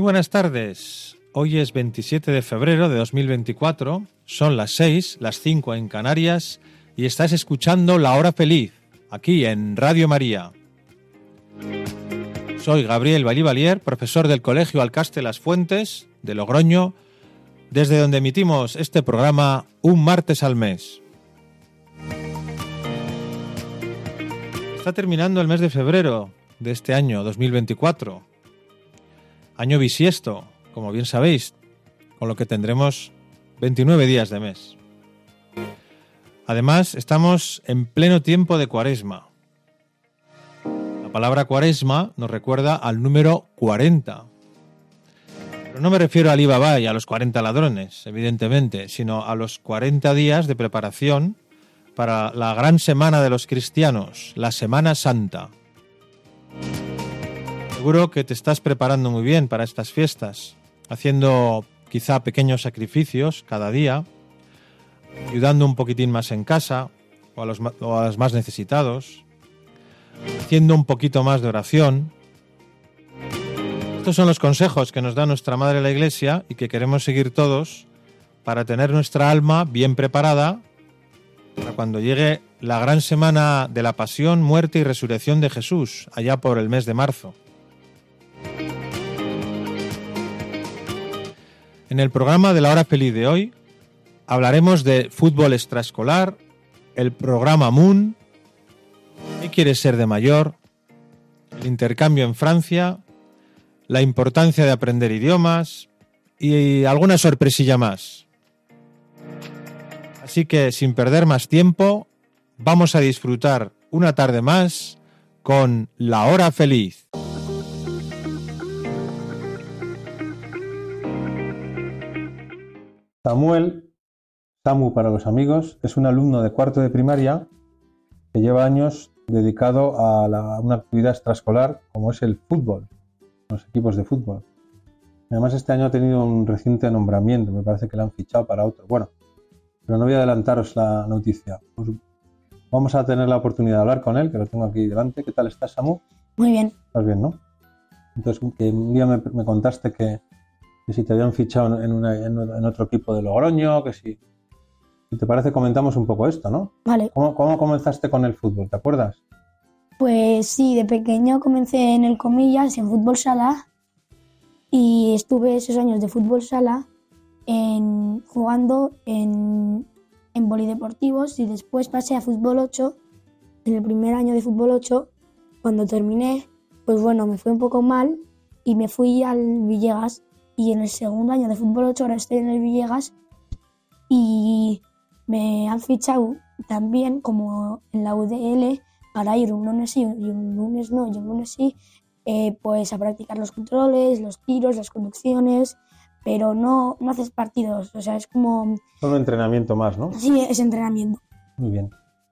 Muy buenas tardes. Hoy es 27 de febrero de 2024, son las 6, las 5 en Canarias y estás escuchando La Hora Feliz, aquí en Radio María. Soy Gabriel Valivalier, profesor del Colegio Alcaste Las Fuentes de Logroño, desde donde emitimos este programa un martes al mes. Está terminando el mes de febrero de este año 2024 año bisiesto, como bien sabéis, con lo que tendremos 29 días de mes. Además, estamos en pleno tiempo de cuaresma. La palabra cuaresma nos recuerda al número 40. Pero no me refiero al Alibaba y a los 40 ladrones, evidentemente, sino a los 40 días de preparación para la gran semana de los cristianos, la Semana Santa. Seguro que te estás preparando muy bien para estas fiestas, haciendo quizá pequeños sacrificios cada día, ayudando un poquitín más en casa o a los, o a los más necesitados, haciendo un poquito más de oración. Estos son los consejos que nos da nuestra Madre la Iglesia y que queremos seguir todos para tener nuestra alma bien preparada para cuando llegue la gran semana de la pasión, muerte y resurrección de Jesús, allá por el mes de marzo. En el programa de la hora feliz de hoy hablaremos de fútbol extraescolar, el programa Moon, qué quieres ser de mayor, el intercambio en Francia, la importancia de aprender idiomas y alguna sorpresilla más. Así que sin perder más tiempo, vamos a disfrutar una tarde más con La Hora Feliz. Samuel, Samu para los amigos, es un alumno de cuarto de primaria que lleva años dedicado a la- una actividad extraescolar como es el fútbol, los equipos de fútbol. Además, este año ha tenido un reciente nombramiento, me parece que le han fichado para otro. Bueno, pero no voy a adelantaros la noticia. Pues vamos a tener la oportunidad de hablar con él, que lo tengo aquí delante. ¿Qué tal estás, Samu? Muy bien. ¿Estás bien, no? Entonces, que un día me, me contaste que, que si te habían fichado en, una- en otro equipo de Logroño, que si... Si te parece, comentamos un poco esto, ¿no? Vale. ¿Cómo, cómo comenzaste con el fútbol? ¿Te acuerdas? Pues sí, de pequeño comencé en el Comillas, en fútbol sala, y estuve esos años de fútbol sala en, jugando en, en polideportivos y después pasé a fútbol 8. En el primer año de fútbol 8, cuando terminé, pues bueno, me fue un poco mal y me fui al Villegas. Y en el segundo año de fútbol 8 ahora estoy en el Villegas y me han fichado también como en la UDL para ir un lunes sí y un lunes no y un lunes sí, eh, pues a practicar los controles, los tiros, las conducciones, pero no, no haces partidos, o sea, es como, Solo entrenamiento más, ¿no? sí, es entrenamiento. Muy bien.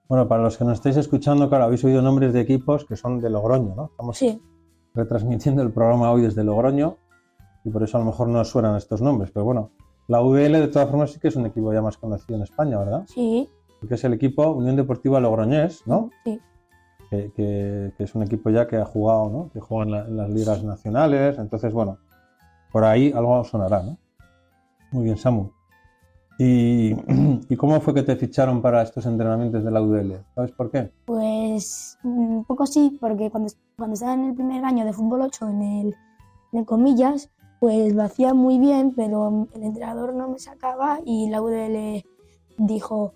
Bueno, para los que nos estáis escuchando, claro, habéis oído nombres de equipos que son de Logroño, ¿no? Estamos Sí, retransmitiendo el programa hoy desde Logroño y por eso a lo mejor no suenan estos nombres, pero bueno, la UDL de todas formas sí que es un equipo ya más conocido en España, ¿verdad? sí, Porque es el equipo Unión Deportiva Logroñés, ¿no? sí, que, que- que es un equipo ya que ha jugado, ¿no? que juega en, la- en las ligas nacionales. Entonces, bueno, por ahí algo sonará, ¿no? Muy bien, Samu. ¿Y, ¿Y cómo fue que te ficharon para estos entrenamientos de la UDL? ¿Sabes por qué? pues un poco sí, porque cuando, cuando estaba en el primer año de fútbol 8 en el, en el Comillas, pues lo hacía muy bien, pero el entrenador no me sacaba y la UDL dijo,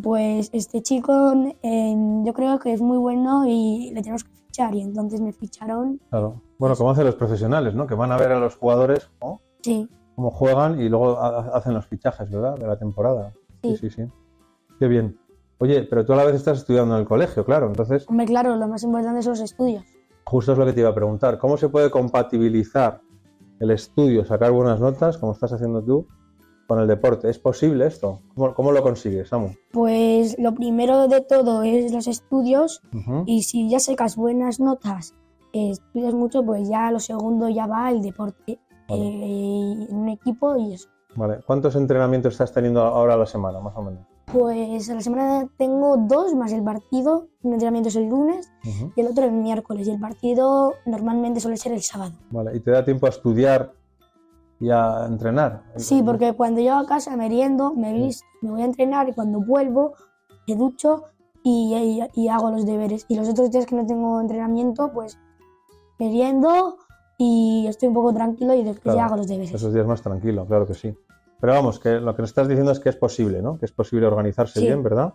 pues este chico eh, yo creo que es muy bueno y le tenemos que fichar. Y entonces me ficharon, Claro. Bueno, como hacen los profesionales, ¿no? Que van a ver a los jugadores ¿no? sí, cómo juegan y luego ha- hacen los fichajes, ¿verdad? De la temporada. Sí, sí, Sí. sí. Qué bien. Oye, pero tú a la vez estás estudiando en el colegio, claro. Entonces, hombre, claro, lo más importante son los estudios. justo es lo que te iba a preguntar. ¿Cómo se puede compatibilizar el estudio, sacar buenas notas, como estás haciendo tú, con el deporte? ¿Es posible esto? ¿Cómo, cómo lo consigues, Samu? Pues lo primero de todo es los estudios y si ya sacas buenas notas, eh, estudias mucho, pues ya lo segundo ya va el deporte Vale. eh, en un equipo y eso. Vale. ¿Cuántos entrenamientos estás teniendo ahora a la semana, más o menos? Pues a la semana tengo dos más el partido, un entrenamiento es el lunes y el otro el miércoles y el partido normalmente suele ser el sábado. Vale. ¿Y te da tiempo a estudiar y a entrenar? Sí, porque cuando llego a casa meriendo, me visto, me voy a entrenar y cuando vuelvo me ducho y, y- y hago los deberes. Y los otros días que no tengo entrenamiento, pues meriendo y estoy un poco tranquilo y después Claro, ya hago los deberes. Esos días más tranquilo, claro que sí. Pero vamos, que lo que nos estás diciendo es que es posible, ¿no? Que es posible organizarse Sí. bien, ¿verdad?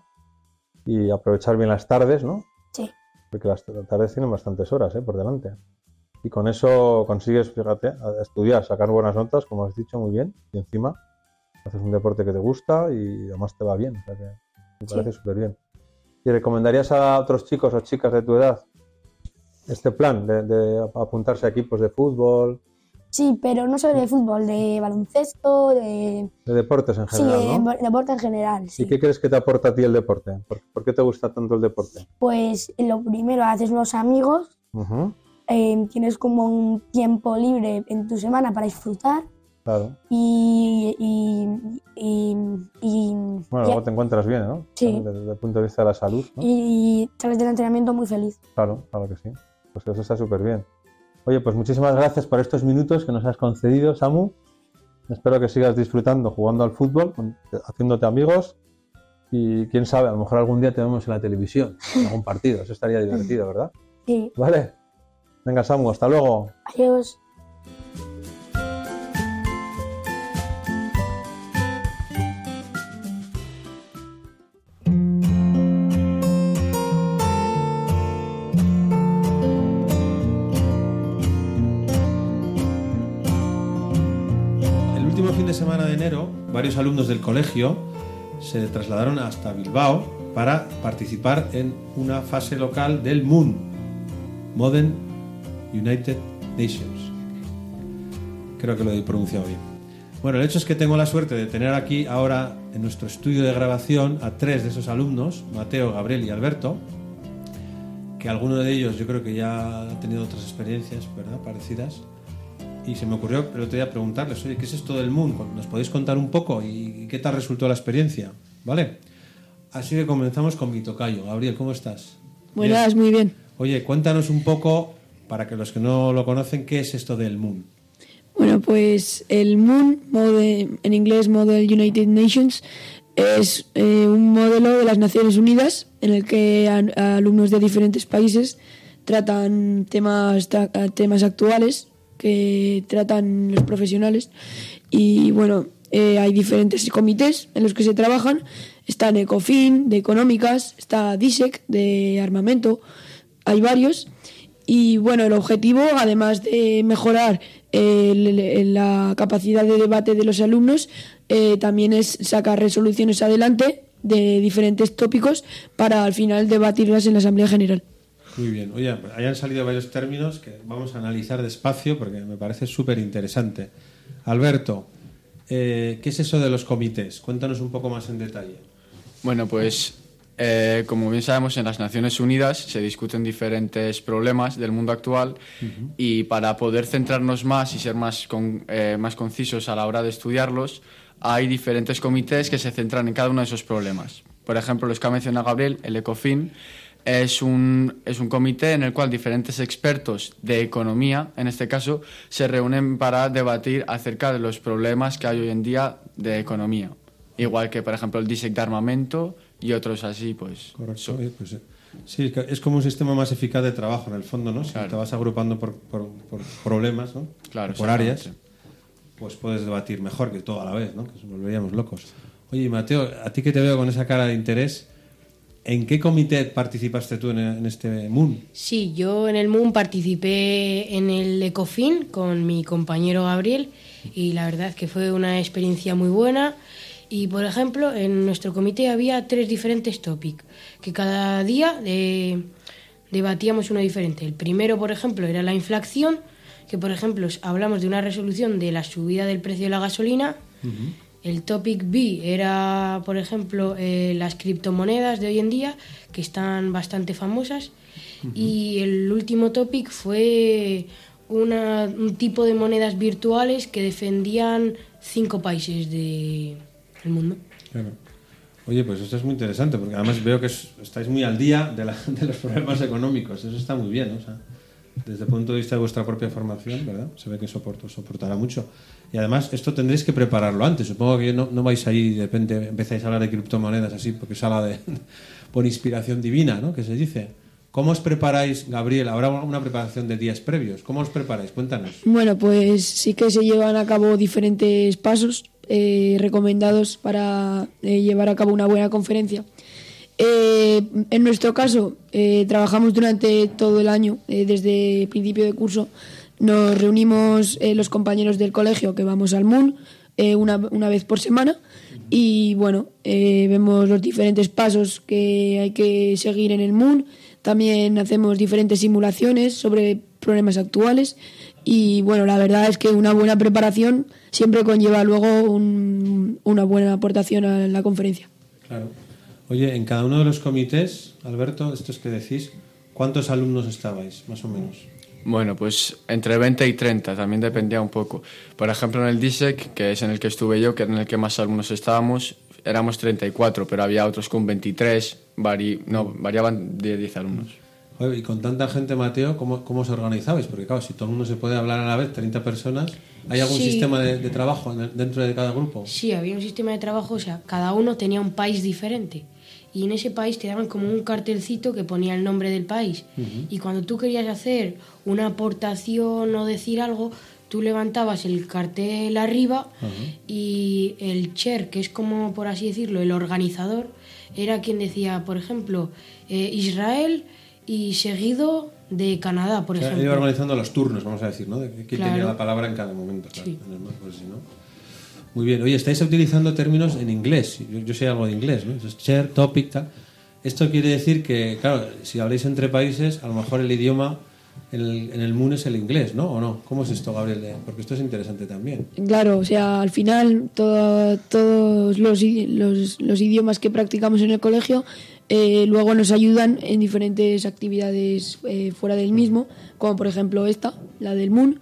Y aprovechar bien las tardes, ¿no? Sí. Porque las tardes tienen bastantes horas, ¿eh? Por delante. Y con eso consigues, fíjate, estudiar, sacar buenas notas, como has dicho, muy bien. Y encima haces un deporte que te gusta y además te va bien. O sea que me parece súper bien. ¿Y recomendarías a otros chicos o chicas de tu edad este plan de, de apuntarse a equipos de fútbol, Sí, pero no solo de fútbol, de baloncesto, de... de deportes en Sí, general, ¿no? de deporte en general. Sí. ¿Y qué crees que te aporta a ti el deporte? ¿Por, por qué te gusta tanto el deporte? Pues lo primero, haces unos amigos, eh, tienes como un tiempo libre en tu semana para disfrutar claro. y... y, y, y- Bueno, y- luego te encuentras bien, ¿no? Sí. Desde, el punto de vista de la salud, ¿no? y sales del entrenamiento muy feliz. Claro, claro que sí. Pues eso está súper bien. Oye, pues muchísimas gracias por estos minutos que nos has concedido, Samu. Espero que sigas disfrutando jugando al fútbol, haciéndote amigos. Y quién sabe, a lo mejor algún día te vemos en la televisión, en algún partido. Eso estaría divertido, ¿verdad? Sí, Vale. Venga, Samu, hasta luego. adiós. Varios alumnos del colegio se trasladaron hasta Bilbao para participar en una fase local del MUN, Modern United Nations. Creo que lo he pronunciado bien. Bueno, el hecho es que tengo la suerte de tener aquí ahora en nuestro estudio de grabación a tres de esos alumnos, Mateo, Gabriel y Alberto, que alguno de ellos yo creo que ya ha tenido otras experiencias, ¿verdad? Parecidas. Y se me ocurrió el otro día preguntarles, oye, ¿qué es esto del Moon? ¿Nos podéis contar un poco y qué tal resultó la experiencia? ¿Vale? Así que comenzamos con mi tocayo. Gabriel, ¿cómo estás? Buenas, muy bien. Oye, cuéntanos un poco, para que los que no lo conocen, ¿qué es esto del Moon? Bueno, pues el MOON, en inglés Model United Nations, es eh, un modelo de las Naciones Unidas en el que a- alumnos de diferentes países tratan temas, tra- temas actuales que tratan los profesionales y bueno, eh, hay diferentes comités en los que se trabajan. Está en ECOFIN, de económicas, está DISEC, de armamento, hay varios. Y bueno, el objetivo, además de mejorar la capacidad de debate de los alumnos, eh, también es sacar resoluciones adelante de diferentes tópicos para al final debatirlas en la Asamblea General. Muy bien. Oye, hayan salido varios términos que vamos a analizar despacio porque me parece súper interesante. Alberto, eh, ¿qué es eso de los comités? Cuéntanos un poco más en detalle. Bueno, pues eh, como bien sabemos, en las Naciones Unidas se discuten diferentes problemas del mundo actual y para poder centrarnos más y ser más, con- eh, más concisos a la hora de estudiarlos, hay diferentes comités que se centran en cada uno de esos problemas. Por ejemplo, los que ha mencionado Gabriel, el ECOFIN, es un, es un comité en el cual diferentes expertos de economía, en este caso, se reúnen para debatir acerca de los problemas que hay hoy en día de economía. Igual que, por ejemplo, el DISEC de armamento y otros así, pues. Correcto. pues, eh, sí, es como un sistema más eficaz de trabajo en el fondo, ¿no? Si Claro. te vas agrupando por, por- por problemas, ¿no? Claro, por áreas, pues puedes debatir mejor que todo a la vez, ¿no? Que nos volveríamos locos. Oye, Mateo, a ti que te veo con esa cara de interés, ¿en qué comité participaste tú en, en este Moon? Sí, yo en el MUN participé en el ECOFIN con mi compañero Gabriel y la verdad que fue una experiencia muy buena. Y por ejemplo, en nuestro comité había tres diferentes topics que cada día de, debatíamos uno diferente. El primero, por ejemplo, era la inflación, que por ejemplo hablamos de una resolución de la subida del precio de la gasolina. El topic B era, por ejemplo, eh, las criptomonedas de hoy en día, que están bastante famosas. Y el último topic fue una- un tipo de monedas virtuales que defendían cinco países del mundo. Claro. Oye, pues esto es muy interesante, porque además veo que es- estáis muy al día de, la- de los problemas económicos. Eso está muy bien, ¿no? O sea, desde el punto de vista de vuestra propia formación, ¿verdad? Se ve que soporto, soportará mucho. Y además, esto tendréis que prepararlo antes. Supongo que no, no vais ahí y de repente empezáis a hablar de criptomonedas así, porque se habla de por inspiración divina, ¿no? Que se dice. ¿Cómo os preparáis, Gabriel? Habrá una preparación de días previos. ¿Cómo os preparáis? Cuéntanos. Bueno, pues sí que se llevan a cabo diferentes pasos eh, recomendados para eh, llevar a cabo una buena conferencia. Eh, en nuestro caso, eh, trabajamos durante todo el año, eh, desde principio de curso. Nos reunimos eh, los compañeros del colegio que vamos al MUN eh, una, una vez por semana y bueno, vemos los diferentes pasos que hay que seguir en el MUN. También hacemos diferentes simulaciones sobre problemas actuales y bueno, la verdad es que una buena preparación siempre conlleva luego un- una buena aportación a la conferencia. Claro. Oye, en cada uno de los comités, Alberto, estos que decís, ¿cuántos alumnos estabais, más o menos? Bueno, pues entre 20 y 30, también dependía un poco. Por ejemplo, en el DISEC, que es en el que estuve yo, que era en el que más alumnos estábamos, éramos 34, pero había otros con 23, vari- no, variaban de 10 alumnos. Joder, y con tanta gente, Mateo, ¿cómo, ¿cómo os organizabais? Porque claro, si todo el mundo se puede hablar a la vez, 30 personas, ¿hay algún Sí. sistema de, de trabajo el- dentro de cada grupo? Sí, había un sistema de trabajo, o sea, cada uno tenía un país diferente. Y en ese país te daban como un cartelcito que ponía el nombre del país. Y cuando tú querías hacer una aportación o decir algo, tú levantabas el cartel arriba y el chair, que es como por así decirlo, el organizador, era quien decía, por ejemplo, eh, Israel y seguido de Canadá, por O sea, ejemplo. iba organizando los turnos, vamos a decir, ¿no? De quién Claro. tenía la palabra en cada momento. claro, Sí. pues, no. Muy bien. Oye, estáis utilizando términos en inglés. Yo, yo sé algo de inglés, ¿no? Eso es share, topic, tal. Esto quiere decir que, claro, si habláis entre países, a lo mejor el idioma en el, en el es el inglés, ¿no? ¿O no? ¿Cómo es esto, Gabriel? Porque esto es interesante también. Claro, o sea, al final todo- todos los, los, los idiomas que practicamos en el colegio eh, luego nos ayudan en diferentes actividades eh, fuera del mismo, como por ejemplo esta, la del MUN,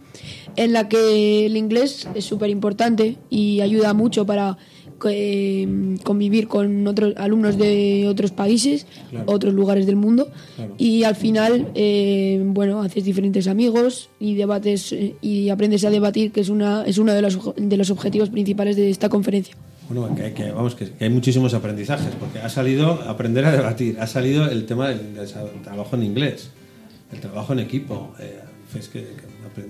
en la que el inglés es súper importante y ayuda mucho para eh, convivir con otros alumnos de otros países, Claro. otros lugares del mundo Claro. y al final, eh, bueno, haces diferentes amigos y debates y aprendes a debatir, que es una es uno de los de los objetivos principales de esta conferencia. Bueno, que, que- vamos, que, que hay muchísimos aprendizajes, porque ha salido aprender a debatir, ha salido el tema del, del trabajo en inglés, el trabajo en equipo, eh, es que-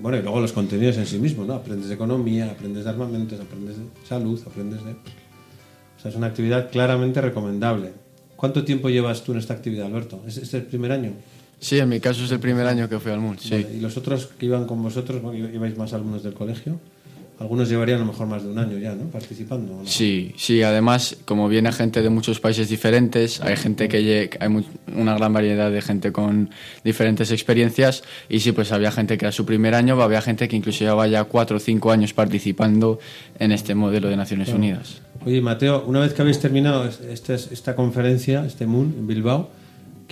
bueno, y luego los contenidos en sí mismos, ¿no? Aprendes de economía, aprendes de armamentos, aprendes de salud, aprendes de... O sea, es una actividad claramente recomendable. ¿Cuánto tiempo llevas tú en esta actividad, Alberto? ¿Es, es el primer año? Sí, en mi caso es el primer año que fui al MUN, sí. Vale, ¿Y los otros que iban con vosotros, bueno, ibais más alumnos del colegio? Algunos llevarían a lo mejor más de un año ya, ¿no? Participando. ¿o no? Sí, sí, además, como viene gente de muchos países diferentes, hay gente que hay una gran variedad de gente con diferentes experiencias y sí, pues había gente que era su primer año, había gente que incluso llevaba ya cuatro o cinco años participando en este modelo de Naciones Unidas. Oye, Mateo, una vez que habéis terminado es- esta, esta conferencia, este MUN en Bilbao,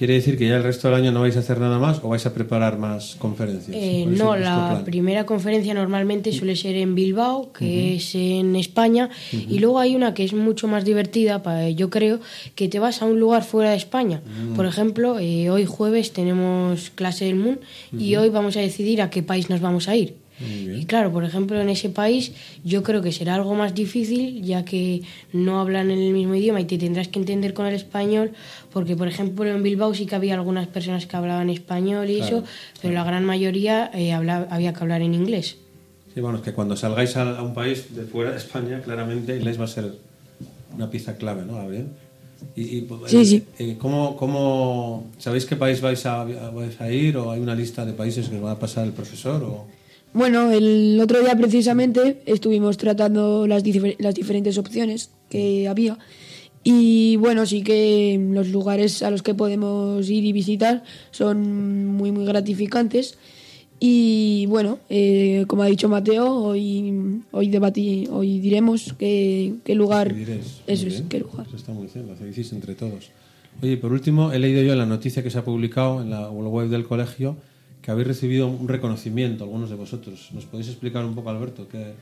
¿quiere decir que ya el resto del año no vais a hacer nada más o vais a preparar más conferencias? Eh, ¿Cuál es no, la plan? primera conferencia normalmente suele ser en Bilbao, que es en España, y luego hay una que es mucho más divertida, yo creo, que te vas a un lugar fuera de España. Por ejemplo, eh, hoy jueves tenemos clase del MUN y hoy vamos a decidir a qué país nos vamos a ir. Y claro, por ejemplo, en ese país yo creo que será algo más difícil, ya que no hablan en el mismo idioma y te tendrás que entender con el español, porque por ejemplo en Bilbao sí que había algunas personas que hablaban español y eso, pero la gran mayoría eh, habla- había que hablar en inglés. Sí, bueno, es que cuando salgáis a, a un país de fuera de España, claramente inglés va a ser una pieza clave, ¿no, Gabriel? Y, y, Sí, eh, sí. eh, ¿cómo, cómo, ¿Sabéis qué país vais a, a- vais a ir o hay una lista de países que os va a pasar el profesor? O... Bueno, el otro día precisamente estuvimos tratando las, difer- las diferentes opciones que había Y bueno, sí que los lugares a los que podemos ir y visitar son muy, muy gratificantes. Y bueno, eh, como ha dicho Mateo, hoy, hoy, debatí, hoy diremos qué, qué lugar. Eso es, qué lugar. Eso está muy bien, lo hacéis entre todos. Oye, por último, he leído yo la noticia que se ha publicado en la web del colegio que habéis recibido un reconocimiento, algunos de vosotros. ¿Nos podéis explicar un poco, Alberto, qué,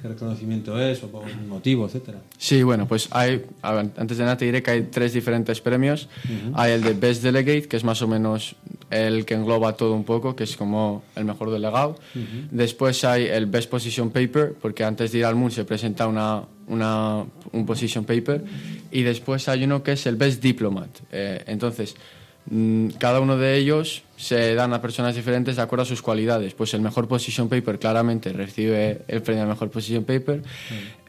qué reconocimiento es o por un motivo, etcétera? Sí, bueno, pues hay, ver, antes de nada te diré que hay tres diferentes premios. Hay el de Best Delegate, que es más o menos el que engloba todo un poco, que es como el mejor delegado. Después hay el Best Position Paper, porque antes de ir al MUN se presenta una, una, un Position Paper. Y después hay uno que es el Best Diplomat. Eh, entonces, cada uno de ellos se dan a personas diferentes de acuerdo a sus cualidades. Pues el mejor Position Paper claramente recibe el premio al mejor Position Paper.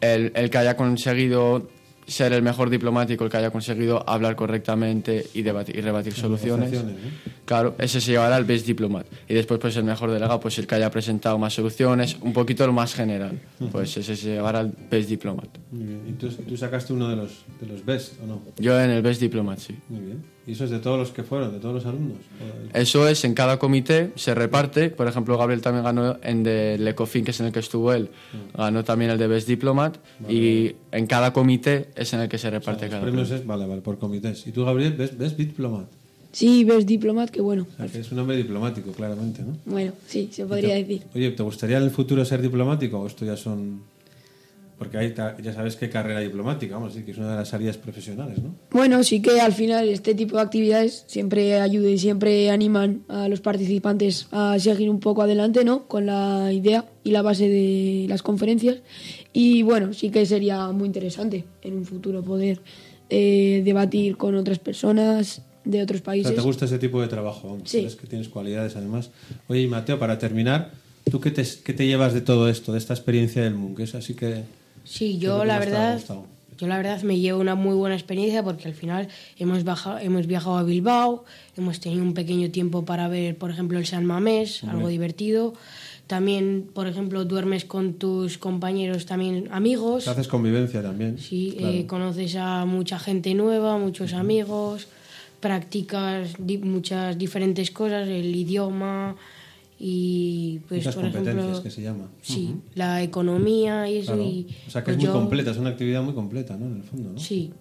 El, el que haya conseguido ser el mejor diplomático, el que haya conseguido hablar correctamente y, debatir, y rebatir soluciones. Claro, ese se llevará el Best Diplomat. Y después, pues el mejor delegado, pues el que haya presentado más soluciones, un poquito lo más general. Pues ese se llevará el Best Diplomat. Muy bien. ¿Y tú, tú sacaste uno de los, de los best o no? Yo en el Best Diplomat, sí. Muy bien. ¿Y eso es de todos los que fueron, de todos los alumnos? ¿O- Eso es, en cada comité se reparte. Por ejemplo, Gabriel también ganó en el Ecofin, que es en el que estuvo él. Ganó también el de Best Diplomat. Y en cada comité es en el que se reparte Los cada premios premio. es, vale, vale, por comités. ¿Y tú, Gabriel, ves, ves diplomat? Sí, ves diplomat, que bueno. O sea, que es un hombre diplomático, claramente, ¿no? Bueno, sí, se podría ¿Te- decir. Oye, ¿te gustaría en el futuro ser diplomático o esto ya son...? Porque ta- ya sabes qué carrera diplomática, vamos a decir, que es una de las áreas profesionales, ¿no? Bueno, sí que al final este tipo de actividades siempre ayudan y siempre animan a los participantes a seguir un poco adelante, ¿no? Con la idea y la base de las conferencias. Y bueno, sí que sería muy interesante en un futuro poder eh, debatir con otras personas de otros O países. sea, ¿te gusta ese tipo de trabajo? vamos, Sí. Sabes que tienes cualidades, además. Oye, y Mateo, para terminar, ¿tú qué te, qué te llevas de todo esto, de esta experiencia del MUN? Que es así que... Sí, ¿qué es lo yo la verdad, yo la verdad me llevo una muy buena experiencia porque al final hemos, viajado a Bilbao, hemos tenido un pequeño tiempo para ver, por ejemplo, el San Mamés, algo divertido. También, por ejemplo, duermes con tus compañeros, también amigos. Haces convivencia también. Sí, claro. eh, conoces a mucha gente nueva, muchos amigos, practicas di- muchas diferentes cosas, el idioma y pues Muchas por competencias, ejemplo, que se llama. sí, la economía y eso Claro. y O sea, que pues es muy yo- completa, es una actividad muy completa, ¿no? En el fondo, ¿no? Sí.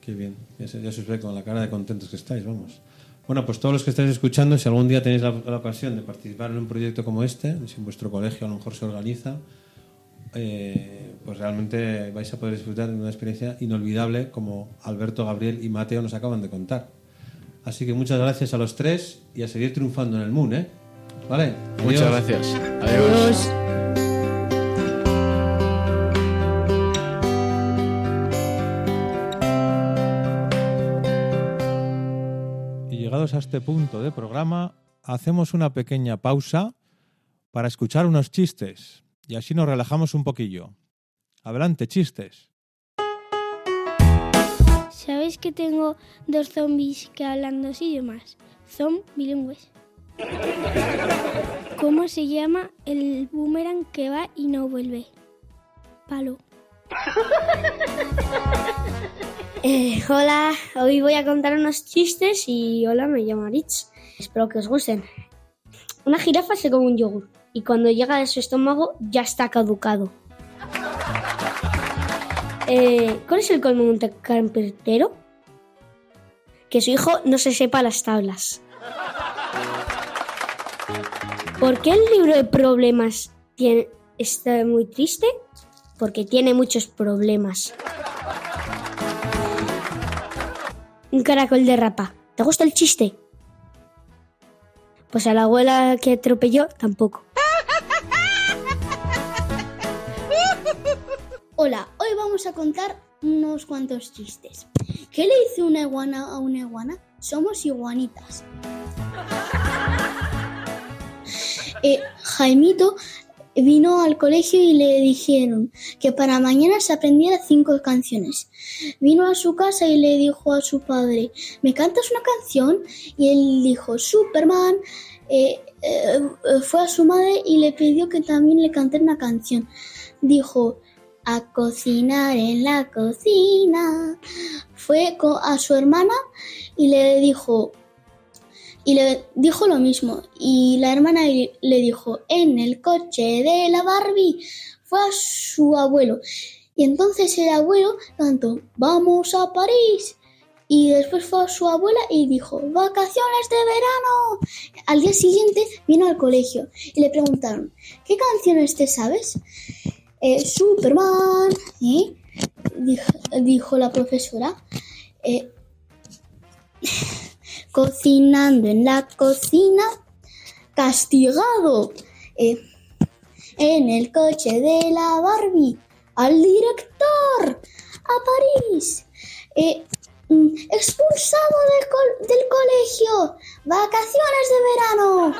Qué bien, ya se, ya se os ve con la cara de contentos que estáis, vamos. Bueno, pues todos los que estáis escuchando, si algún día tenéis la, la ocasión de participar en un proyecto como este, si en vuestro colegio a lo mejor se organiza, eh, pues realmente vais a poder disfrutar de una experiencia inolvidable como Alberto, Gabriel y Mateo nos acaban de contar. Así que muchas gracias a los tres y a seguir triunfando en el Moon, ¿eh? ¿Vale? Muchas Adiós. gracias. Adiós. Adiós. Y llegados a este punto de programa, hacemos una pequeña pausa para escuchar unos chistes y así nos relajamos un poquillo. Adelante, chistes. ¿Sabéis que tengo dos zombies que hablan dos idiomas? Son bilingües. ¿Cómo se llama el boomerang que va y no vuelve? Palo. Eh, hola, hoy voy a contar unos chistes y hola, me llamo Aritz. Espero que os gusten. Una jirafa se come un yogur y cuando llega a su estómago ya está caducado. Eh, ¿Cuál es el colmo de un carpintero? Que su hijo no se sepa las tablas. ¿Por qué el libro de problemas tiene- está muy triste? Porque tiene muchos problemas. Un caracol de rapa. ¿Te gusta el chiste? Pues a la abuela que atropelló tampoco. Hola, hoy vamos a contar unos cuantos chistes. ¿Qué le dice una iguana a una iguana? Somos iguanitas. Eh, Jaimito vino al colegio y le dijeron que para mañana se aprendiera cinco canciones. Vino a su casa y le dijo a su padre, ¿me cantas una canción? Y él dijo, Superman. Eh, eh, fue a su madre y le pidió que también le cantara una canción. Dijo, a cocinar en la cocina. Fue a su hermana y le dijo, y le dijo lo mismo. Y la hermana le dijo, en el coche de la Barbie fue a su abuelo. Y entonces el abuelo cantó, vamos a París. Y después fue a su abuela y dijo, vacaciones de verano. Al día siguiente vino al colegio y le preguntaron, ¿qué canciones te sabes? Eh, Superman, ¿eh? dijo, dijo la profesora. Eh, cocinando en la cocina, castigado. Eh, en el coche de la Barbie, al director, a París. Eh, mm, expulsado del, del colegio, vacaciones de verano.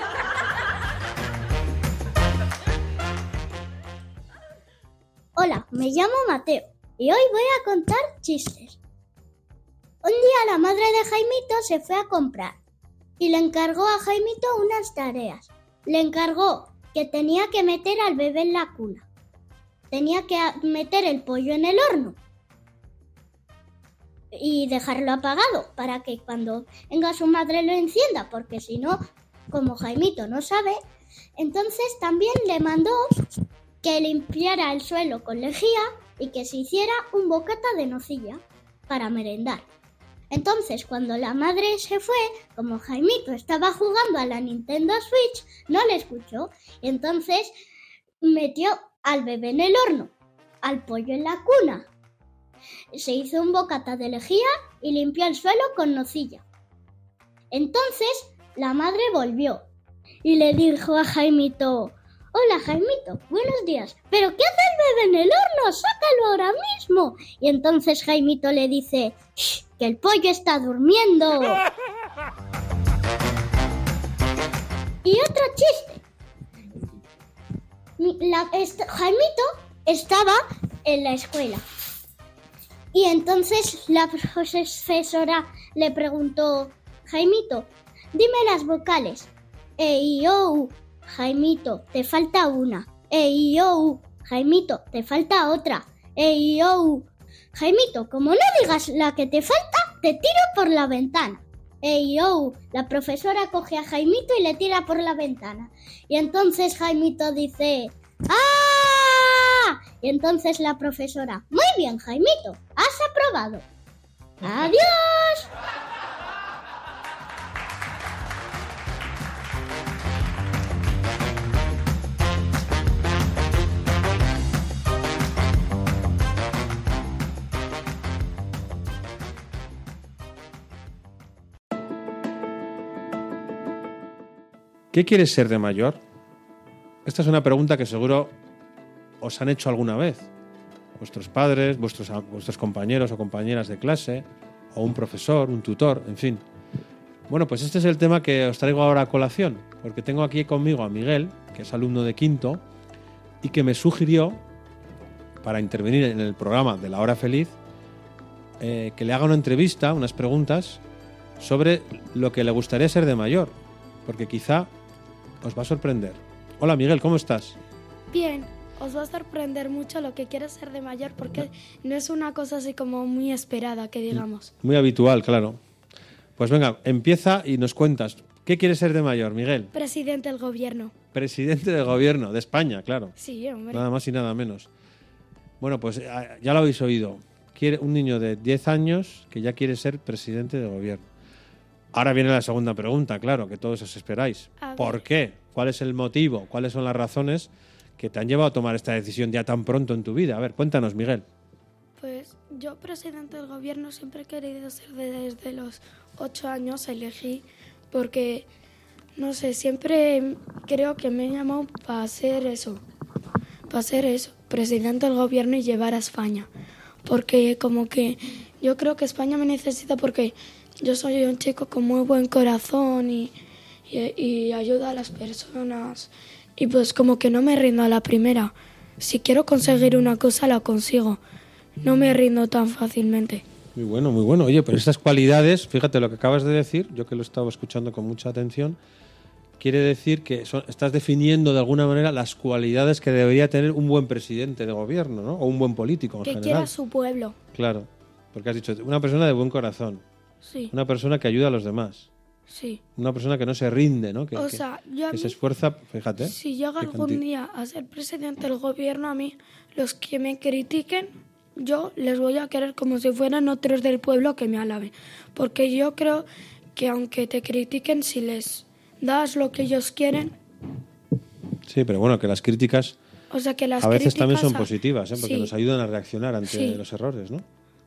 Hola, me llamo Mateo y hoy voy a contar chistes. Un día la madre de Jaimito se fue a comprar y le encargó a Jaimito unas tareas. Le encargó que tenía que meter al bebé en la cuna. Tenía que meter el pollo en el horno y dejarlo apagado para que cuando venga su madre lo encienda, porque si no, como Jaimito no sabe, entonces también le mandó que limpiara el suelo con lejía y que se hiciera un bocata de nocilla para merendar. Entonces, cuando la madre se fue, como Jaimito estaba jugando a la Nintendo Switch, no le escuchó. Entonces metió al bebé en el horno, al pollo en la cuna. Se hizo un bocata de lejía y limpió el suelo con nocilla. Entonces, la madre volvió y le dijo a Jaimito, Hola Jaimito, buenos días. ¿Pero qué hace el bebé en el horno? Sácalo ahora mismo. Y entonces Jaimito le dice, "Shh, que el pollo está durmiendo. Y otro chiste. La- est- Jaimito estaba en la escuela. Y entonces la profesora le preguntó, Jaimito, dime las vocales. E, I, O, U. Jaimito, te falta una. E, I, O, U. Jaimito, te falta otra. E, I, O, U. Jaimito, como no digas la que te falta, te tiro por la ventana. E, I, O, U. La profesora coge a Jaimito y le tira por la ventana. Y entonces Jaimito dice, ¡Ah! Y entonces la profesora, muy bien, Jaimito, has aprobado. Adiós. ¿Qué quieres ser de mayor? Esta es una pregunta que seguro os han hecho alguna vez. Vuestros padres, vuestros, vuestros compañeros o compañeras de clase, o un profesor, un tutor, en fin. Bueno, pues este es el tema que os traigo ahora a colación, porque tengo aquí conmigo a Miguel, que es alumno de quinto, y que me sugirió, para intervenir en el programa de La Hora Feliz, eh, que le haga una entrevista, unas preguntas, sobre lo que le gustaría ser de mayor, porque quizá os va a sorprender. Hola Miguel, ¿cómo estás? Bien, os va a sorprender mucho lo que quieres ser de mayor porque no es una cosa así como muy esperada, que digamos. Muy habitual, claro. Pues venga, empieza y nos cuentas. ¿Qué quieres ser de mayor, Miguel? Presidente del gobierno. Presidente del gobierno de España, claro. Sí, hombre. Nada más y nada menos. Bueno, pues eh, ya lo habéis oído. Quiere un niño de 10 años que ya quiere ser presidente de gobierno. Ahora viene la segunda pregunta, claro, que todos os esperáis. ¿Por qué? ¿Cuál es el motivo? ¿Cuáles son las razones que te han llevado a tomar esta decisión ya tan pronto en tu vida? A ver, cuéntanos, Miguel. Pues yo, presidente del gobierno, siempre he querido ser de- desde los ocho años, elegí, porque, no sé, siempre creo que me he llamado para hacer eso, para ser eso, presidente del gobierno y llevar a España. Porque como que yo creo que España me necesita porque yo soy un chico con muy buen corazón y, y, y ayuda a las personas. Y pues como que no me rindo a la primera. Si quiero conseguir una cosa, la consigo. No me rindo tan fácilmente. Muy bueno, muy bueno. Oye, pero estas cualidades, fíjate lo que acabas de decir, yo que lo estaba escuchando con mucha atención, quiere decir que son- estás definiendo de alguna manera las cualidades que debería tener un buen presidente de gobierno, ¿no? O un buen político en que general. quiera a su pueblo. Claro, porque has dicho una persona de buen corazón, Sí, una persona que ayuda a los demás, sí. una persona que no se rinde, ¿no? Que, O que- sea, yo a que se esfuerza, fíjate. Si llega algún día a ser presidente del gobierno, a mí, los que me critiquen, yo les voy a querer como si fueran otros del pueblo que me alaben. Porque yo creo que aunque te critiquen, si les das lo que ellos quieren, Sí, pero bueno, que las críticas o sea que las a veces también son a- positivas, ¿eh? porque Sí. nos ayudan a reaccionar ante Sí. los errores, ¿no?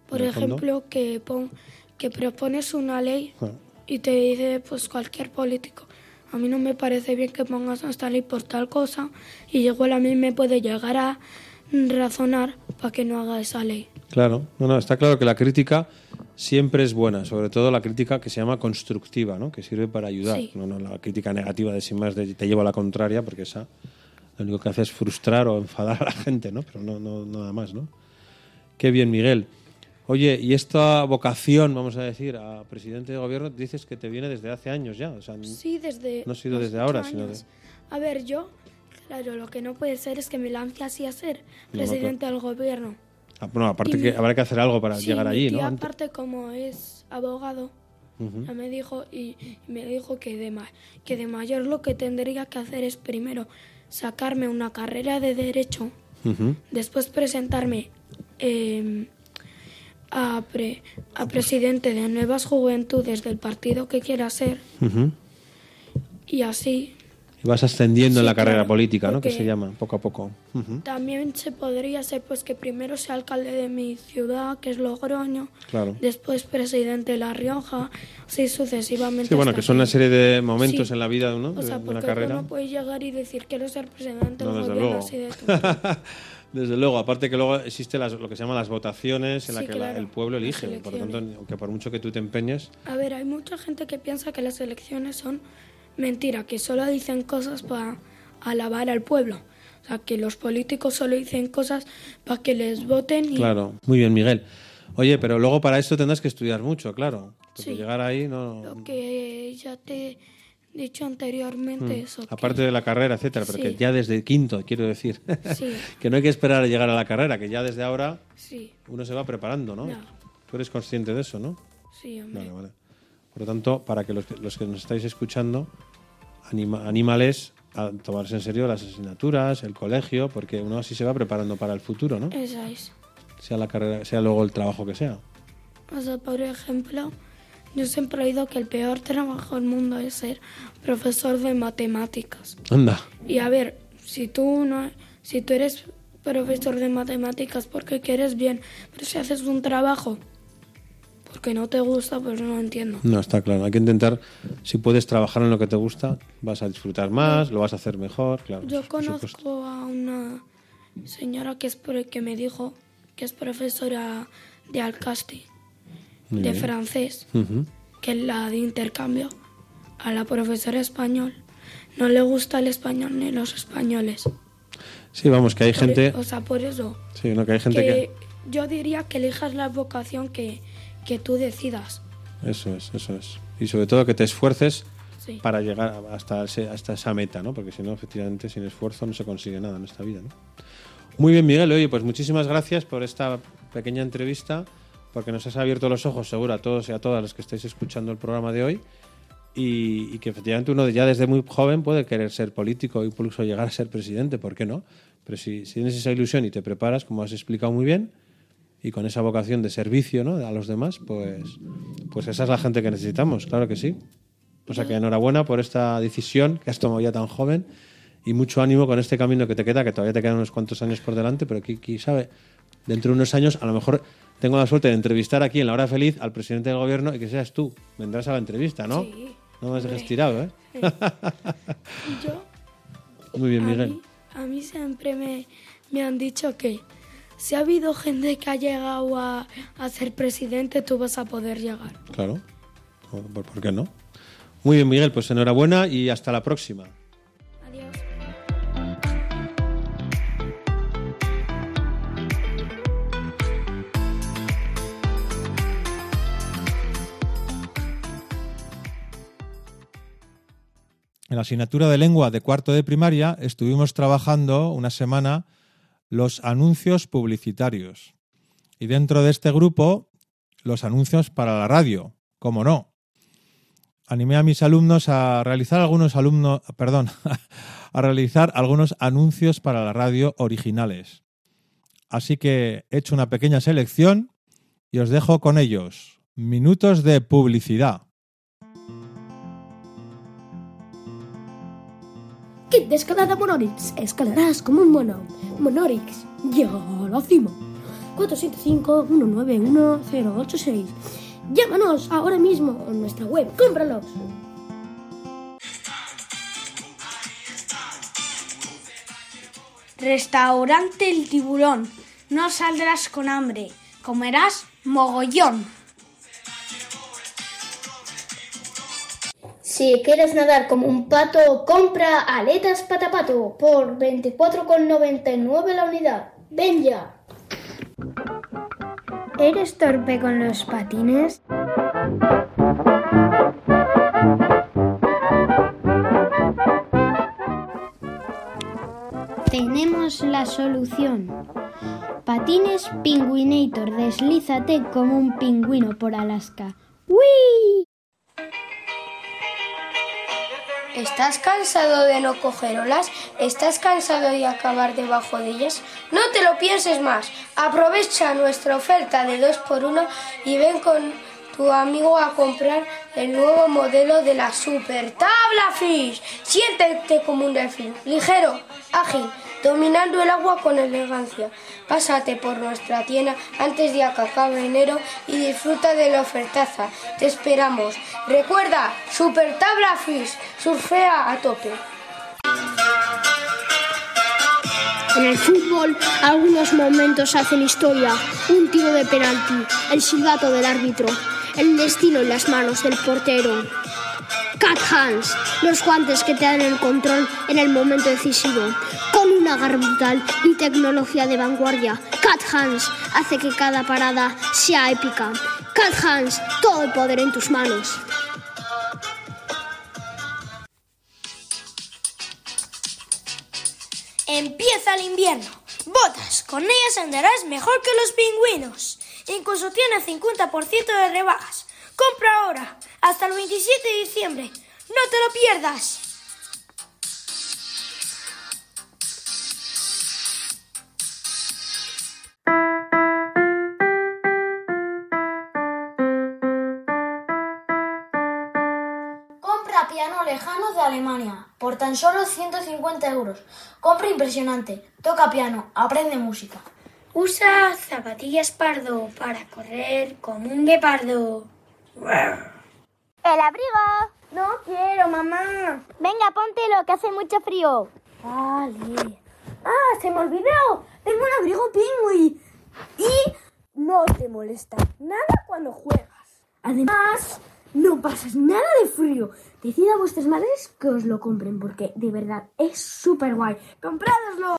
Por ejemplo, que, pon- que propones una ley y te dice pues cualquier político. A mí no me parece bien que pongas esta ley por tal cosa y igual a mí me puede llegar a razonar para que no haga esa ley. Claro, no, no, está claro que la crítica siempre es buena, sobre todo la crítica que se llama constructiva, ¿no? que sirve para ayudar. Sí. No, no la crítica negativa de sin más de te llevo a la contraria, porque esa lo único que hace es frustrar o enfadar a la gente, ¿no? pero no, no nada más. ¿no? Qué bien, Miguel. Oye, y esta vocación, vamos a decir, a presidente de gobierno, dices que te viene desde hace años ya. O sea, Sí, desde... no ha sido desde ahora, sino de... años. A ver, yo, claro, lo que no puede ser es que me lance así a ser No, no, presidente del gobierno. Ah, bueno, aparte Y que mi- habrá que hacer algo para Sí, llegar allí, ¿no? Antes- aparte como es abogado, ya me dijo y, y me dijo que de ma- que de mayor lo que tendría que hacer es primero sacarme una carrera de derecho, después presentarme eh, a, pre- a presidente de Nuevas Juventudes del partido que quiera ser y así Y vas ascendiendo en Sí, la carrera claro, política, ¿no? Que se llama, poco a poco. También se podría ser pues que primero sea alcalde de mi ciudad, que es Logroño, Claro. después presidente de La Rioja, así sucesivamente. Sí, bueno, que son una serie de momentos Sí. en la vida ¿no? O de, sea, de una carrera. uno puede llegar y decir quiero ser presidente No, del gobierno así de. Desde luego, aparte que luego existe las- lo que se llaman las votaciones en la Sí, que la- claro, el pueblo elige. Por lo tanto, aunque por mucho que tú te empeñes, A ver, hay mucha gente que piensa que las elecciones son mentira, que solo dicen cosas para alabar al pueblo. O sea, que los políticos solo dicen cosas para que les voten y... claro. Muy bien, Miguel. Oye, pero luego para esto tendrás que estudiar mucho, claro. Porque Sí. llegar ahí no... Lo que ya te dicho anteriormente, Mm. eso. que- Aparte de la carrera, etcétera, pero Sí. que ya desde quinto, quiero decir. Sí. que no hay que esperar a llegar a la carrera, que ya desde ahora Sí, uno se va preparando, ¿no? No. Tú eres consciente de eso, ¿no? sí, hombre. Vale, vale. Por lo tanto, para que los, que los que nos estáis escuchando, anima, anímales a tomarse en serio las asignaturas, el colegio, porque uno así se va preparando para el futuro, ¿no? Esa es. Sea la carrera, sea luego el trabajo que sea. O sea, por ejemplo, yo siempre he oído que el peor trabajo del mundo es ser profesor de matemáticas. Anda. Y a ver, si tú no, si tú eres profesor de matemáticas porque quieres bien, pero si haces un trabajo porque no te gusta, pues no entiendo. No, está claro. Hay que intentar, si puedes trabajar en lo que te gusta, vas a disfrutar más, lo vas a hacer mejor, claro. Yo conozco a una señora que es que me dijo que es profesora de Alcasti, Muy de bien. francés, que es la de intercambio. A la profesora español no le gusta el español ni los españoles. Sí, vamos, que hay Por- gente... o sea, por eso Sí, no, que hay gente que... que yo diría que elijas la vocación que, que tú decidas. Eso es, eso es. Y sobre todo que te esfuerces Sí. para llegar hasta, ese- hasta esa meta, ¿no? Porque si no, efectivamente, sin esfuerzo no se consigue nada en esta vida, ¿no? Muy bien, Miguel. Oye, pues muchísimas gracias por esta pequeña entrevista, porque nos has abierto los ojos, seguro, a todos y a todas los que estáis escuchando el programa de hoy. Y, y que efectivamente uno ya desde muy joven puede querer ser político, incluso llegar a ser presidente, ¿por qué no? Pero si, tienes esa ilusión y te preparas, como has explicado muy bien, y con esa vocación de servicio ¿no? a los demás, pues, pues esa es la gente que necesitamos, claro que sí. O sea que enhorabuena por esta decisión que has tomado ya tan joven y mucho ánimo con este camino que te queda, que todavía te quedan unos cuantos años por delante, pero qui- quién sabe, dentro de unos años a lo mejor tengo la suerte de entrevistar aquí en La Hora Feliz al presidente del gobierno y que seas tú. Vendrás a la entrevista, ¿no? Sí, no me has hombre. tirado, ¿eh? Yo, Muy bien, a Miguel. mí, a mí siempre me, me han dicho que si ha habido gente que ha llegado a, a ser presidente, tú vas a poder llegar. Claro. ¿Por, por qué no? Muy bien, Miguel, pues enhorabuena y hasta la próxima. En la asignatura de lengua de cuarto de primaria estuvimos trabajando una semana los anuncios publicitarios. Y dentro de este grupo, los anuncios para la radio, como no. Animé a mis alumnos a realizar algunos alumnos, a realizar algunos anuncios para la radio originales. Así que he hecho una pequeña selección y os dejo con ellos. Minutos de publicidad. Kit de escalada Monorix. Escalarás como un mono. Monorix. Ya a la cima. 475-191-086. Llámanos ahora mismo en nuestra web. ¡Cómpralos! Restaurante El Tiburón. No saldrás con hambre. Comerás mogollón. Si quieres nadar como un pato, compra aletas patapato por 24,99 la unidad. ¡Ven ya! ¿Eres torpe con los patines? Tenemos la solución. Patines Pingüinator, deslízate como un pingüino por Alaska. ¡Wii! ¿Estás cansado de no coger olas? ¿Estás cansado de acabar debajo de ellas? No te lo pienses más. Aprovecha nuestra oferta de 2x1 y ven con tu amigo a comprar el nuevo modelo de la Super Tabla Fish. Siéntete como un delfín, ligero, ágil, dominando el agua con elegancia. Pásate por nuestra tienda antes de que enero y disfruta de la ofertaza. Te esperamos. Recuerda, Super Tabla Fish, surfea a tope. En el fútbol, algunos momentos hacen historia. Un tiro de penalti, el silbato del árbitro, el destino en las manos del portero. Cat Hands, los guantes que te dan el control en el momento decisivo. Con una garra brutal y tecnología de vanguardia, Cat Hands hace que cada parada sea épica. Cat Hands, todo el poder en tus manos. Empieza el invierno. Botas, con ellas andarás mejor que los pingüinos. Incluso tiene 50% de rebajas. Compra ahora, hasta el 27 de diciembre. No te lo pierdas. De Alemania por tan solo 150 euros. Compra impresionante. Toca piano, aprende música. Usa zapatillas pardo para correr como un guepardo. ¡El abrigo! No quiero, mamá. Venga, póntelo, que hace mucho frío. Vale. Ah, se me olvidó. Tengo un abrigo pingüi. Y no te molesta nada cuando juegas. Además, no pasas nada de frío. Decid a vuestras madres que os lo compren porque de verdad es súper guay. ¡Comprádoslo!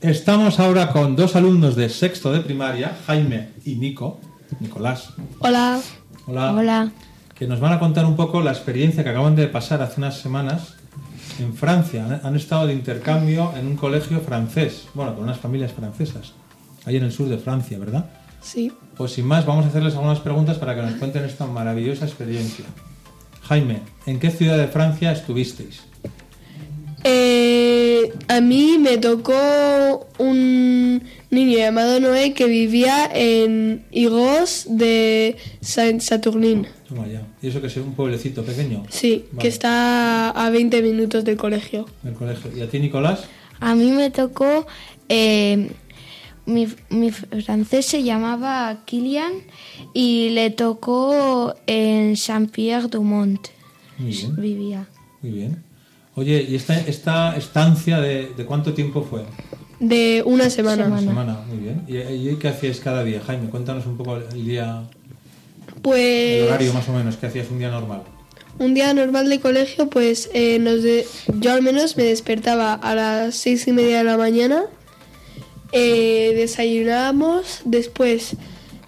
Estamos ahora con dos alumnos de sexto de primaria, Jaime y Nico, Nicolás. Hola. Hola. Hola. Que nos van a contar un poco la experiencia que acaban de pasar hace unas semanas en Francia. Han- Han estado de intercambio en un colegio francés, bueno, con unas familias francesas, ahí en el sur de Francia, ¿verdad? Sí. Pues sin más, vamos a hacerles algunas preguntas para que nos cuenten esta maravillosa experiencia. Jaime, ¿en qué ciudad de Francia estuvisteis? Eh, a mí me tocó un niño llamado Noé que vivía en Higos de Saint-Saturnin. Toma ya. ¿Y eso que es un pueblecito pequeño? Sí, Vale, que está a 20 minutos del colegio. Del colegio. ¿Y a ti, Nicolás? A mí me tocó, eh, mi, mi francés se llamaba Kilian y le tocó en Saint-Pierre-du-Mont. Muy bien. Vivía. Muy bien. Oye, ¿y esta, esta estancia de, de cuánto tiempo fue? De una semana. Una semana, muy bien. ¿Y, y qué hacíais cada día, Jaime? Cuéntanos un poco el día, el Pues horario más o menos, ¿qué hacías un día normal? un día normal de colegio, pues eh, nos de- yo al menos me despertaba a las seis y media de la mañana, eh, desayunábamos, después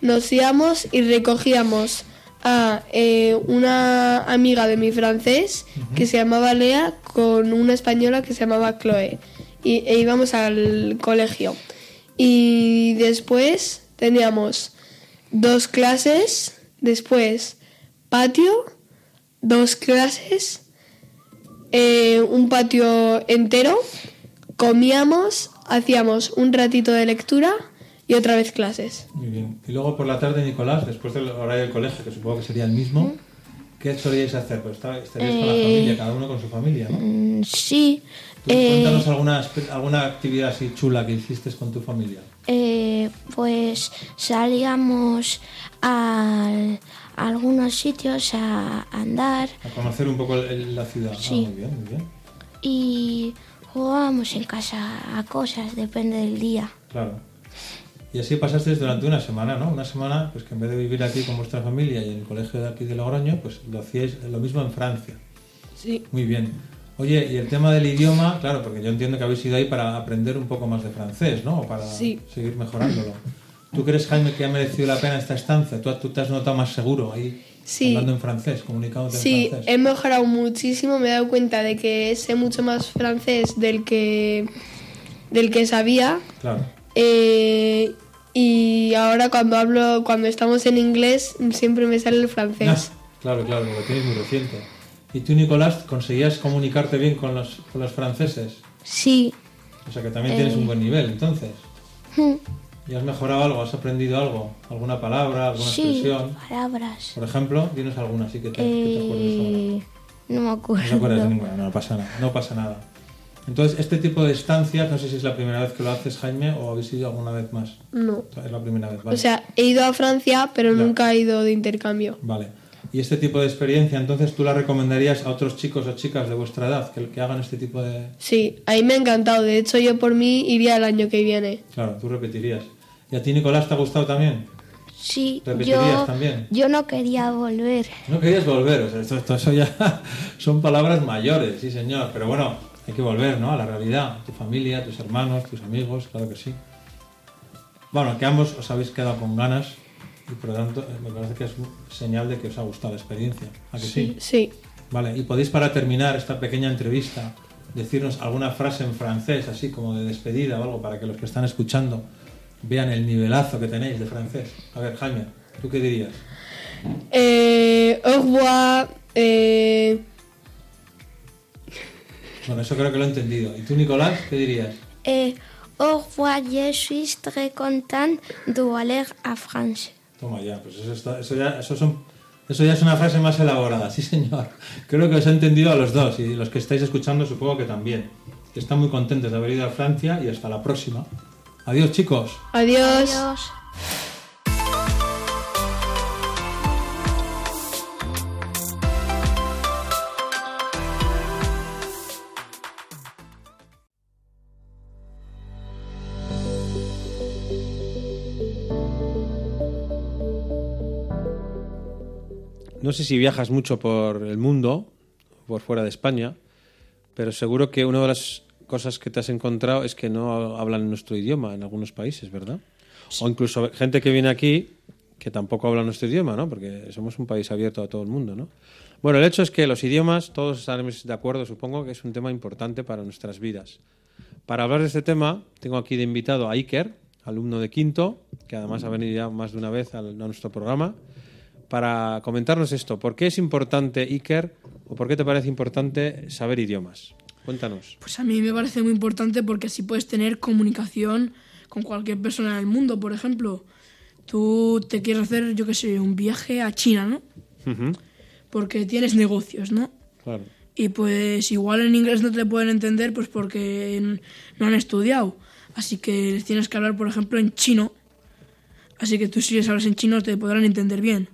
nos íbamos y recogíamos Ah, eh, una amiga de mi francés que se llamaba Lea con una española que se llamaba Chloe. Y e íbamos al colegio. Y después teníamos dos clases, después patio, dos clases, eh, un patio entero, comíamos, hacíamos un ratito de lectura y otra vez clases. Muy bien. Y luego por la tarde, Nicolás, después del horario del colegio, que supongo que sería el mismo, ¿qué solíais hacer? Pues estaríais con la Eh, familia, cada uno con su familia, ¿no? Mm, Sí. Tú, eh, cuéntanos alguna, actividad así chula que hiciste con tu familia. eh, pues salíamos a algunos sitios a andar A conocer un poco el- el- la ciudad. Sí. Ah, muy bien, muy bien. y jugábamos en casa a cosas, depende del día. Claro. Y así pasasteis durante una semana, ¿no? Una semana, pues que en vez de vivir aquí con vuestra familia y en el colegio de aquí de Logroño, pues lo hacíais lo mismo en Francia. Sí. Muy bien. Oye, y el tema del idioma, claro, porque yo entiendo que habéis ido ahí para aprender un poco más de francés, ¿no? O para Sí. seguir mejorándolo. ¿Tú crees, Jaime, que ha merecido la pena esta estancia? ¿Tú, tú te has notado más seguro ahí Sí. hablando en francés, comunicándote Sí, en francés? he mejorado muchísimo, me he dado cuenta de que sé mucho más francés del que, del que sabía. Claro. Eh, y ahora cuando hablo, cuando estamos en inglés, siempre me sale el francés. Ah, claro, claro, porque lo tienes muy reciente. ¿Y tú, Nicolás, conseguías comunicarte bien con los, con los franceses? Sí. O sea que también tienes Eh. un buen nivel, entonces. ¿Y has mejorado algo? ¿Has aprendido algo? ¿Alguna palabra, alguna Sí, expresión? palabras. Por ejemplo, dinos alguna, así que te, que te acuerdes ahora. Eh, no me acuerdo. No te acuerdas de ninguna, no pasa nada. No pasa nada. Entonces, este tipo de estancias, no sé si es la primera vez que lo haces, Jaime, o habéis ido alguna vez más. No. Es la primera vez, ¿vale? O sea, he ido a Francia, pero Ya. nunca he ido de intercambio. Vale. Y este tipo de experiencia, entonces, ¿tú la recomendarías a otros chicos o chicas de vuestra edad que, que hagan este tipo de...? Sí, ahí me ha encantado. De hecho, yo por mí iría el año que viene. Claro, tú repetirías. ¿Y a ti, Nicolás, te ha gustado también? Sí, ¿Repetirías yo, también? yo no quería volver. No querías volver, o sea, esto, esto- eso ya son palabras mayores, sí señor, pero bueno, hay que volver, ¿no? A la realidad, tu familia, tus hermanos, tus amigos, claro que sí. Bueno, que ambos os habéis quedado con ganas y por lo tanto eh, me parece que es señal de que os ha gustado la experiencia, ¿a que sí? Sí. Vale, y podéis para terminar esta pequeña entrevista decirnos alguna frase en francés, así como de despedida o algo, para que los que están escuchando vean el nivelazo que tenéis de francés. A ver, Jaime, ¿tú qué dirías? Eh, au revoir. Eh, Bueno, eso creo que lo he entendido. ¿Y tú, Nicolás, qué dirías? Eh, au revoir, je suis très content d'aller à France. Toma ya, pues eso, está- eso ya, eso, son, eso ya es una frase más elaborada, sí señor. Creo que os he entendido a los dos y los que estáis escuchando supongo que también. Están muy contentos de haber ido a Francia y hasta la próxima. Adiós chicos. adiós. No sé si viajas mucho por el mundo, por fuera de España, pero seguro que una de las cosas que te has encontrado es que no hablan nuestro idioma en algunos países, ¿verdad? O incluso gente que viene aquí que tampoco habla nuestro idioma, ¿no? Porque somos un país abierto a todo el mundo, ¿no? Bueno, el hecho es que los idiomas, todos estaremos de acuerdo, supongo que es un tema importante para nuestras vidas. Para hablar de este tema, tengo aquí de invitado a Iker, alumno de quinto, que además ha venido ya más de una vez a nuestro programa, para comentarnos esto. ¿Por qué es importante, Iker, o por qué te parece importante saber idiomas? Cuéntanos. Pues a mí me parece muy importante porque así puedes tener comunicación con cualquier persona del mundo. Por ejemplo, tú te quieres hacer, yo qué sé, un viaje a China, ¿no? Porque tienes negocios, ¿no? Claro. Y pues igual en inglés no te pueden entender pues porque no han estudiado. Así que les tienes que hablar, por ejemplo, en chino. Así que tú si les hablas en chino te podrán entender bien.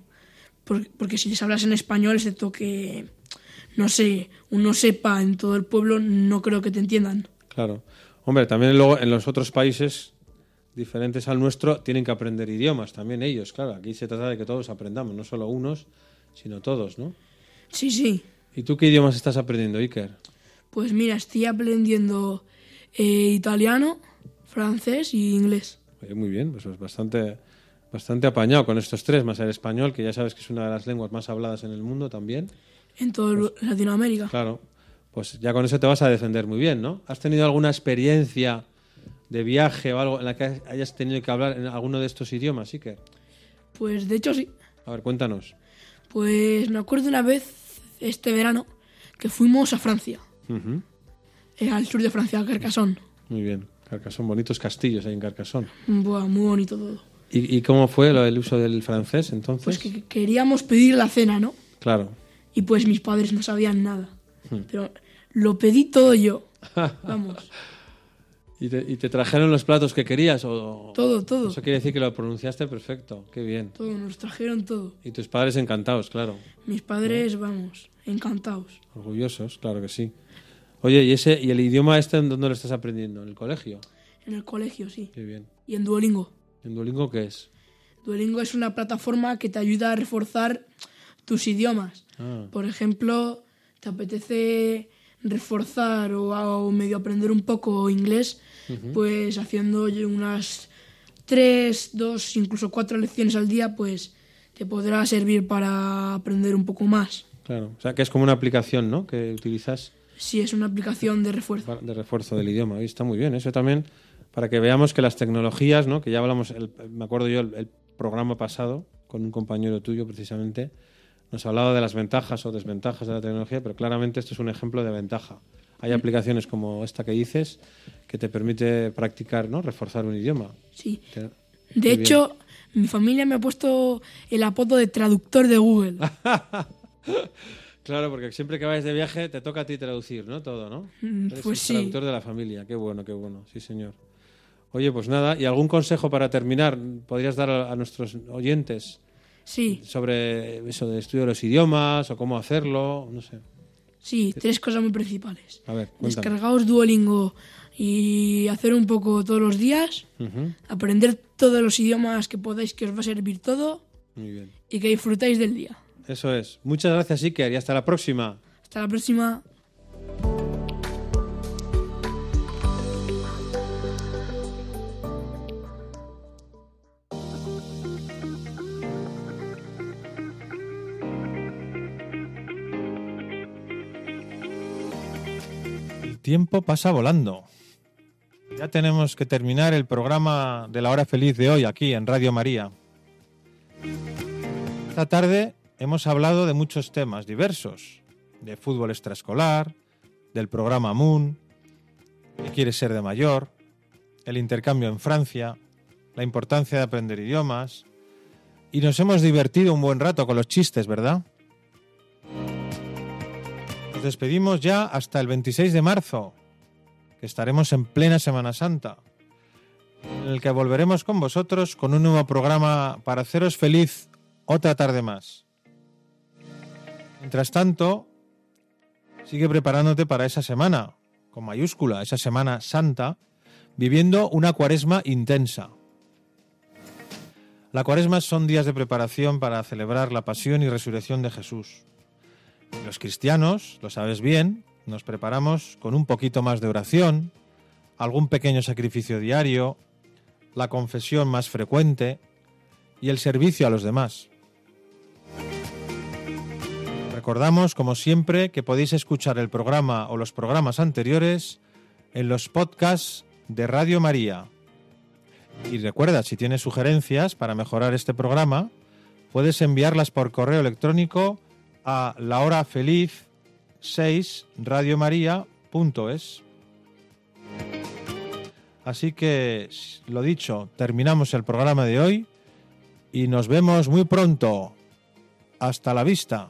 Por- Porque si les hablas en español, excepto que, no sé, uno sepa en todo el pueblo, no creo que te entiendan. Claro. Hombre, también luego en los otros países diferentes al nuestro tienen que aprender idiomas, también ellos, claro. Aquí se trata de que todos aprendamos, no solo unos, sino todos, ¿no? Sí, sí. ¿Y tú qué idiomas estás aprendiendo, Iker? Pues mira, estoy aprendiendo eh, italiano, francés y inglés. Oye, muy bien, pues es bastante, Bastante apañado con estos tres, más el español, que ya sabes que es una de las lenguas más habladas en el mundo también. En toda Latinoamérica. Claro. Pues ya con eso te vas a defender muy bien, ¿no? ¿Has tenido alguna experiencia de viaje o algo en la que hayas tenido que hablar en alguno de estos idiomas, sí que? Pues de hecho sí. A ver, cuéntanos. Pues me acuerdo una vez, este verano, que fuimos a Francia. Eh, al sur de Francia, a Carcassonne. Muy bien. Carcassonne, bonitos castillos ahí en Carcassonne. Buah, muy bonito todo. ¿Y, y cómo fue lo del uso del francés entonces? Pues que queríamos pedir la cena, ¿no? Claro. Y pues mis padres no sabían nada. Hmm. Pero lo pedí todo yo. Vamos, ¿Y te, y te trajeron los platos que querías? O... todo, todo. Eso quiere decir que lo pronunciaste perfecto. Qué bien. Todo, nos trajeron todo. Y tus padres encantados, claro. Mis padres, vamos, encantados. Orgullosos, claro que sí. Oye, ¿y, ese, ¿y el idioma este en dónde lo estás aprendiendo? ¿En el colegio? En el colegio, sí. Qué bien. Y en Duolingo. ¿En Duolingo qué es? Duolingo es una plataforma que te ayuda a reforzar tus idiomas. Ah, Por ejemplo, te apetece reforzar o, o medio aprender un poco inglés, pues haciendo unas tres, dos, incluso cuatro lecciones al día, pues te podrá servir para aprender un poco más. claro. O sea, que es como una aplicación, ¿no? Que utilizas Si es una aplicación de refuerzo. de refuerzo del idioma. Y está muy bien. Eso también, para que veamos que las tecnologías, ¿no? Que ya hablamos, el- me acuerdo yo, el, el programa pasado, con un compañero tuyo precisamente, nos hablaba de las ventajas o desventajas de la tecnología, pero claramente esto es un ejemplo de ventaja. Hay aplicaciones como esta que dices que te permite practicar, ¿no? Reforzar un idioma. Sí. Te- De bien. hecho, mi familia me ha puesto el apodo de traductor de Google. Claro, porque siempre que vayas de viaje te toca a ti traducir, ¿no? Todo, ¿no? Mm, Eres pues el sí. traductor de la familia. Qué bueno, qué bueno. Sí, señor. Oye, pues nada. ¿Y algún consejo para terminar podrías dar a, a nuestros oyentes Sí, sobre eso de estudio de los idiomas o cómo hacerlo? No sé. sí, tres cosas muy principales. A ver, cuéntame. Descargaos Duolingo y hacer un poco todos los días, aprender todos los idiomas que podáis, que os va a servir todo Muy bien. y que disfrutáis del día. Eso es. Muchas gracias, Iker, y hasta la próxima. Hasta la próxima. Tiempo pasa volando. Ya tenemos que terminar el programa de la hora feliz de hoy aquí en Radio María. Esta tarde hemos hablado de muchos temas diversos, de fútbol extraescolar, del programa Moon, que quiere ser de mayor, el intercambio en Francia, la importancia de aprender idiomas, y nos hemos divertido un buen rato con los chistes, ¿verdad? Despedimos ya hasta el 26 de marzo, que estaremos en plena Semana Santa, en el que volveremos con vosotros con un nuevo programa para haceros feliz otra tarde más. Mientras tanto, sigue preparándote para esa semana, con mayúscula, esa Semana Santa, viviendo una cuaresma intensa. La cuaresma son días de preparación para celebrar la pasión y resurrección de Jesús. Los cristianos, lo sabes bien, nos preparamos con un poquito más de oración, algún pequeño sacrificio diario, la confesión más frecuente y el servicio a los demás. Recordamos, como siempre, que podéis escuchar el programa o los programas anteriores en los podcasts de Radio María. Y recuerda, si tienes sugerencias para mejorar este programa, puedes enviarlas por correo electrónico a lahorafeliz 6 radiomaria.es. Así que, lo dicho, terminamos el programa de hoy y nos vemos muy pronto. Hasta la vista.